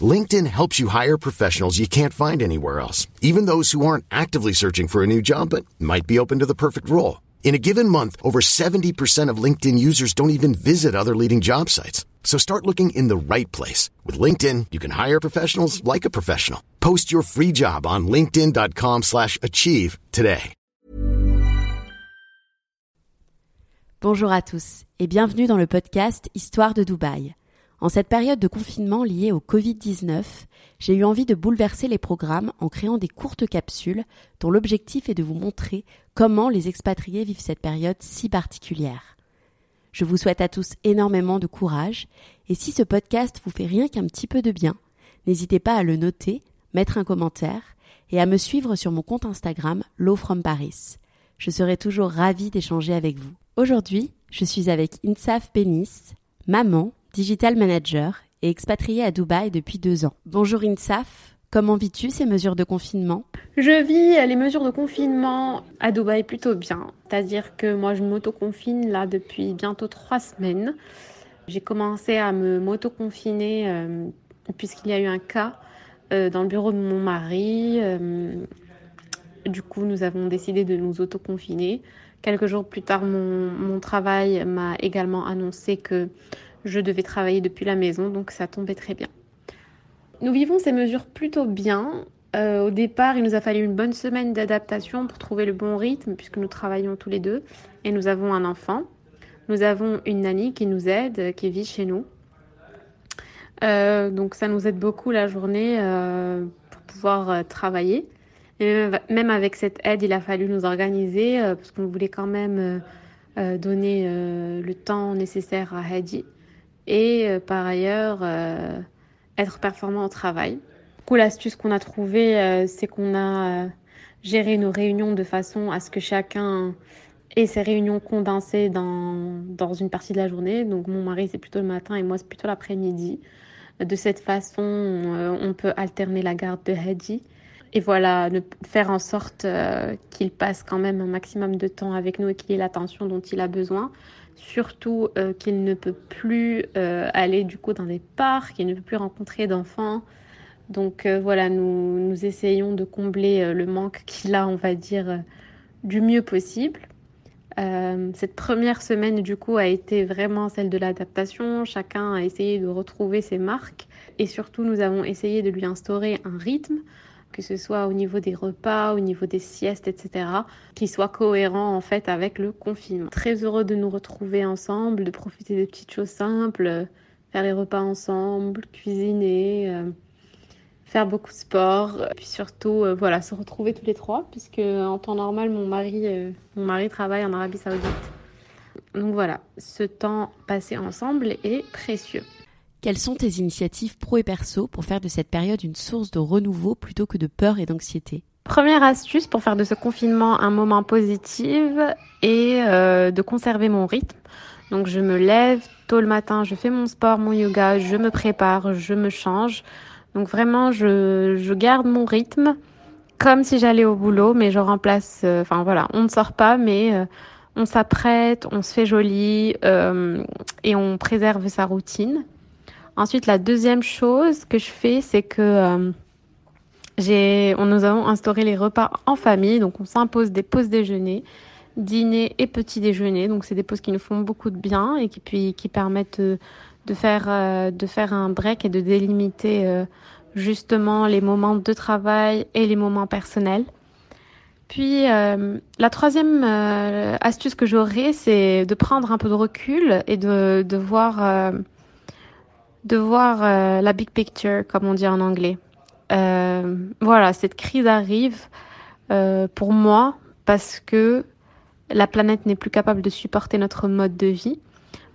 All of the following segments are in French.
LinkedIn helps you hire professionals you can't find anywhere else, even those who aren't actively searching for a new job but might be open to the perfect role. In a given month, over 70% of LinkedIn users don't even visit other leading job sites. So start looking in the right place. With LinkedIn, you can hire professionals like a professional. Post your free job on linkedin.com slash achieve today. Bonjour à tous et bienvenue dans le podcast Histoire de Dubaï. En cette période de confinement liée au Covid-19, j'ai eu envie de bouleverser les programmes en créant des courtes capsules dont l'objectif est de vous montrer comment les expatriés vivent cette période si particulière. Je vous souhaite à tous énormément de courage et si ce podcast vous fait rien qu'un petit peu de bien, n'hésitez pas à le noter, mettre un commentaire et à me suivre sur mon compte Instagram Low from Paris. Je serai toujours ravie d'échanger avec vous. Aujourd'hui, je suis avec Insaf Pénis, maman, digital manager et expatriée à Dubaï depuis deux ans. Bonjour Insaf, comment vis-tu ces mesures de confinement? Je vis les mesures de confinement à Dubaï plutôt bien. C'est-à-dire que moi je m'auto-confine là depuis bientôt trois semaines. J'ai commencé à me m'auto-confiner euh, puisqu'il y a eu un cas euh, dans le bureau de mon mari. Euh, du coup, nous avons décidé de nous auto-confiner. Quelques jours plus tard, mon travail m'a également annoncé que je devais travailler depuis la maison, donc ça tombait très bien. Nous vivons ces mesures plutôt bien. Euh, au départ, il nous a fallu une bonne semaine d'adaptation pour trouver le bon rythme, puisque nous travaillons tous les deux et nous avons un enfant. Nous avons une nanny qui nous aide, qui vit chez nous. Euh, donc ça nous aide beaucoup la journée euh, pour pouvoir travailler. Et même avec cette aide, il a fallu nous organiser parce qu'on voulait quand même donner le temps nécessaire à Hadi et euh, par ailleurs euh, être performant au travail. Du coup, l'astuce qu'on a trouvée, euh, c'est qu'on a géré nos réunions de façon à ce que chacun ait ses réunions condensées dans, dans une partie de la journée. Donc mon mari, c'est plutôt le matin et moi, c'est plutôt l'après-midi. De cette façon, on peut alterner la garde de Hadi. Et voilà, faire en sorte qu'il passe quand même un maximum de temps avec nous et qu'il ait l'attention dont il a besoin surtout euh, qu'il ne peut plus euh, aller du coup dans des parcs, il ne peut plus rencontrer d'enfants. Donc euh, voilà, nous, nous essayons de combler le manque qu'il a, on va dire, du mieux possible. cette première semaine du coup a été vraiment celle de l'adaptation. Chacun a essayé de retrouver ses marques et surtout nous avons essayé de lui instaurer un rythme que ce soit au niveau des repas, au niveau des siestes, etc., qui soit cohérent en fait avec le confinement. Très heureux de nous retrouver ensemble, de profiter des petites choses simples, faire les repas ensemble, cuisiner, euh, faire beaucoup de sport, puis surtout euh, voilà se retrouver tous les trois, puisque en temps normal mon mari, euh, mon mari travaille en Arabie Saoudite. Donc voilà, ce temps passé ensemble est précieux. Quelles sont tes initiatives pro et perso pour faire de cette période une source de renouveau plutôt que de peur et d'anxiété? Première astuce pour faire de ce confinement un moment positif et euh, de conserver mon rythme. Donc je me lève tôt le matin, je fais mon sport, mon yoga, je me prépare, je me change. Donc vraiment, je, garde mon rythme comme si j'allais au boulot, mais je remplace. Euh, enfin voilà, on ne sort pas, mais euh, on s'apprête, on se fait joli et on préserve sa routine. Ensuite, la deuxième chose que je fais, c'est que euh, on, nous avons instauré les repas en famille. Donc, on s'impose des pauses déjeuner, dîner et petit déjeuner. Donc, c'est des pauses qui nous font beaucoup de bien et qui, puis, qui permettent de, faire, euh, de faire un break et de délimiter euh, justement les moments de travail et les moments personnels. Puis la troisième astuce que j'aurais, c'est de prendre un peu de recul et de, de voir de voir euh, la big picture, comme on dit en anglais. Euh, voilà, cette crise arrive euh, pour moi parce que la planète n'est plus capable de supporter notre mode de vie.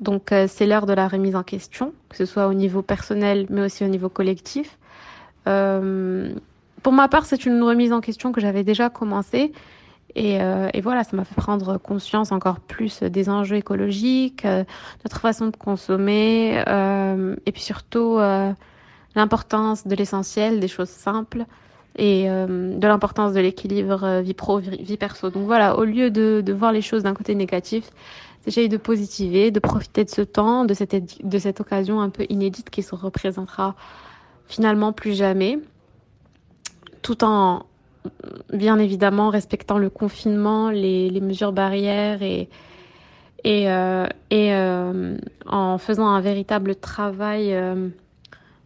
Donc c'est l'heure de la remise en question, que ce soit au niveau personnel, mais aussi au niveau collectif. Pour ma part, c'est une remise en question que j'avais déjà commencé Et, et, voilà, ça m'a fait prendre conscience encore plus des enjeux écologiques, notre façon de consommer, et puis surtout l'importance de l'essentiel, des choses simples et euh, de l'importance de l'équilibre euh, vie pro vie perso. Donc voilà, au lieu de, de voir les choses d'un côté négatif, j'essaye de positiver, de profiter de ce temps, de cette de cette occasion un peu inédite qui se représentera finalement plus jamais, tout en bien évidemment respectant le confinement, les, les mesures barrières et et, euh, et euh, en faisant un véritable travail euh,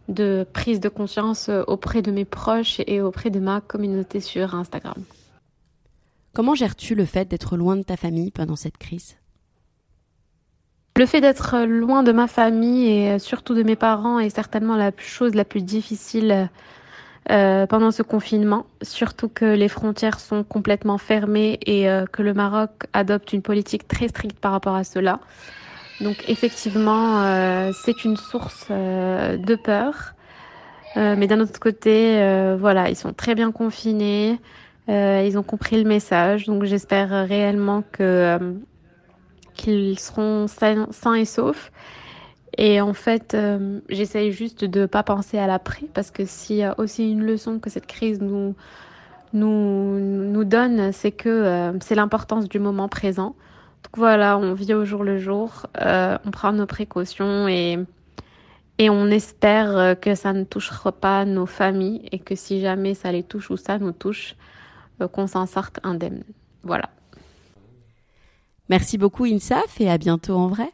de prise de conscience auprès de mes proches et auprès de ma communauté sur Instagram. Comment gères-tu le fait d'être loin de ta famille pendant cette crise? Le fait d'être loin de ma famille et surtout de mes parents est certainement la chose la plus difficile euh, pendant ce confinement, surtout que les frontières sont complètement fermées et euh, que le Maroc adopte une politique très stricte par rapport à cela. Donc effectivement, euh, c'est une source de peur. Mais d'un autre côté, voilà, ils sont très bien confinés. ils ont compris le message. Donc j'espère réellement que qu'ils seront sains, et saufs. Et en fait, j'essaye juste de pas penser à l'après parce que s'il y a aussi une leçon que cette crise nous nous nous donne, c'est que c'est l'importance du moment présent. Donc voilà, on vit au jour le jour, euh, on prend nos précautions et, et on espère euh, que ça ne touchera pas nos familles et que si jamais ça les touche ou ça nous touche, euh, qu'on s'en sorte indemne. Voilà. Merci beaucoup Insaf et à bientôt en vrai.